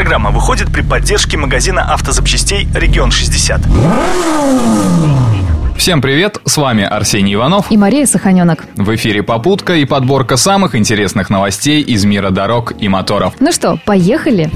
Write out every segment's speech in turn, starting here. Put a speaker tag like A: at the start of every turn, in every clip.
A: Программа выходит при поддержке магазина автозапчастей «Регион 60».
B: Всем привет, с вами Арсений Иванов
C: и Мария Саханенок.
B: В эфире «Попутка» и подборка самых интересных новостей из мира дорог и моторов.
C: Ну что, поехали?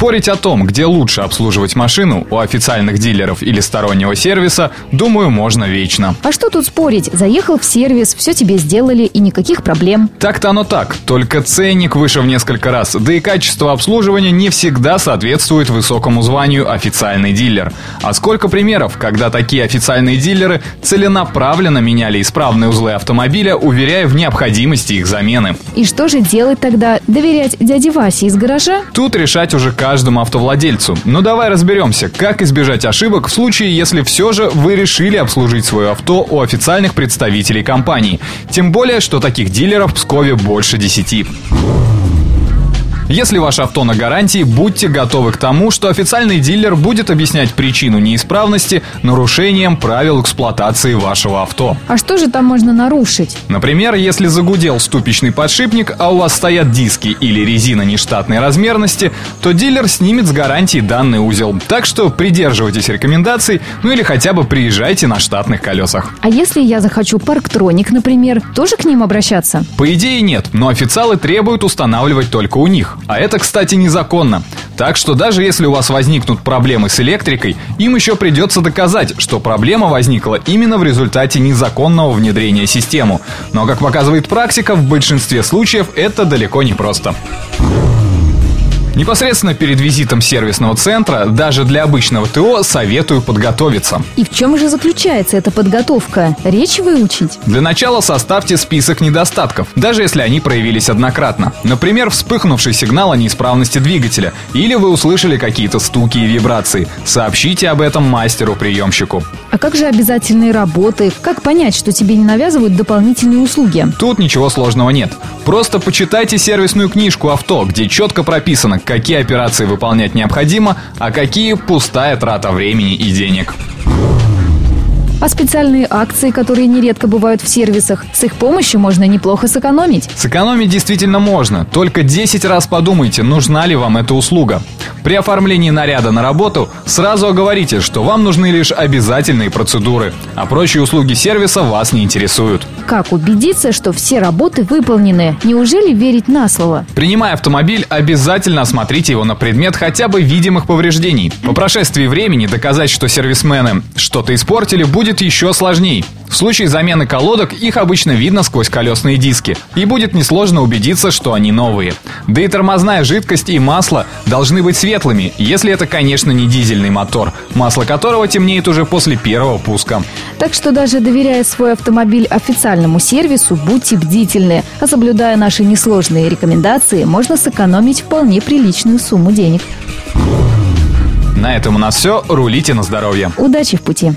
B: Спорить о том, где лучше обслуживать машину, у официальных дилеров или стороннего сервиса, думаю, можно вечно.
C: А что тут спорить? Заехал в сервис, все тебе сделали и никаких проблем.
B: Так-то оно так, только ценник выше в несколько раз, да и качество обслуживания не всегда соответствует высокому званию официальный дилер. А сколько примеров, когда такие официальные дилеры целенаправленно меняли исправные узлы автомобиля, уверяя в необходимости их замены.
C: И что же делать тогда? Доверять дяде Васе из гаража?
B: Тут решать уже каждый каждому автовладельцу. Но давай разберемся, как избежать ошибок в случае, если все же вы решили обслужить свое авто у официальных представителей компании. Тем более, что таких дилеров в Пскове больше десяти. Если ваше авто на гарантии, будьте готовы к тому, что официальный дилер будет объяснять причину неисправности нарушением правил эксплуатации вашего авто.
C: А что же там можно нарушить?
B: Например, если загудел ступичный подшипник, а у вас стоят диски или резина нештатной размерности, то дилер снимет с гарантии данный узел. Так что придерживайтесь рекомендаций, ну или хотя бы приезжайте на штатных колесах.
C: А если я захочу парктроник, например, тоже к ним обращаться?
B: По идее нет, но официалы требуют устанавливать только у них. А это, кстати, незаконно. Так что даже если у вас возникнут проблемы с электрикой, им еще придется доказать, что проблема возникла именно в результате незаконного внедрения системы. Но, как показывает практика, в большинстве случаев это далеко не просто. Непосредственно перед визитом сервисного центра, даже для обычного ТО, советую подготовиться.
C: И в чем же заключается эта подготовка? Речь выучить?
B: Для начала составьте список недостатков, даже если они проявились однократно. Например, вспыхнувший сигнал о неисправности двигателя, или вы услышали какие-то стуки и вибрации. Сообщите об этом мастеру-приемщику.
C: А как же обязательные работы? Как понять, что тебе не навязывают дополнительные услуги?
B: Тут ничего сложного нет. Просто почитайте сервисную книжку авто, где четко прописано, какие операции выполнять необходимо, а какие пустая трата времени и денег.
C: А специальные акции, которые нередко бывают в сервисах, с их помощью можно неплохо сэкономить.
B: Сэкономить действительно можно, только 10 раз подумайте, нужна ли вам эта услуга. При оформлении наряда на работу сразу оговорите, что вам нужны лишь обязательные процедуры, а прочие услуги сервиса вас не интересуют.
C: Как убедиться, что все работы выполнены? Неужели верить на слово?
B: Принимая автомобиль, обязательно осмотрите его на предмет хотя бы видимых повреждений. По прошествии времени доказать, что сервисмены что-то испортили, будет еще сложнее. В случае замены колодок их обычно видно сквозь колесные диски, и будет несложно убедиться, что они новые. Да и тормозная жидкость и масло должны быть светлыми, если это, конечно, не дизельный мотор, масло которого темнеет уже после первого пуска.
C: Так что даже доверяя свой автомобиль официальному сервису, будьте бдительны, а соблюдая наши несложные рекомендации, можно сэкономить вполне приличную сумму денег.
B: На этом у нас все. Рулите на здоровье.
C: Удачи в пути.